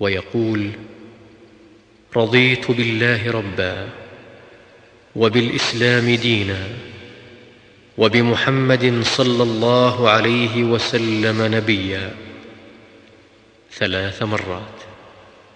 ويقول رضيت بالله ربا وبالإسلام دينا وبمحمد صلى الله عليه وسلم نبيا ثلاث مرات.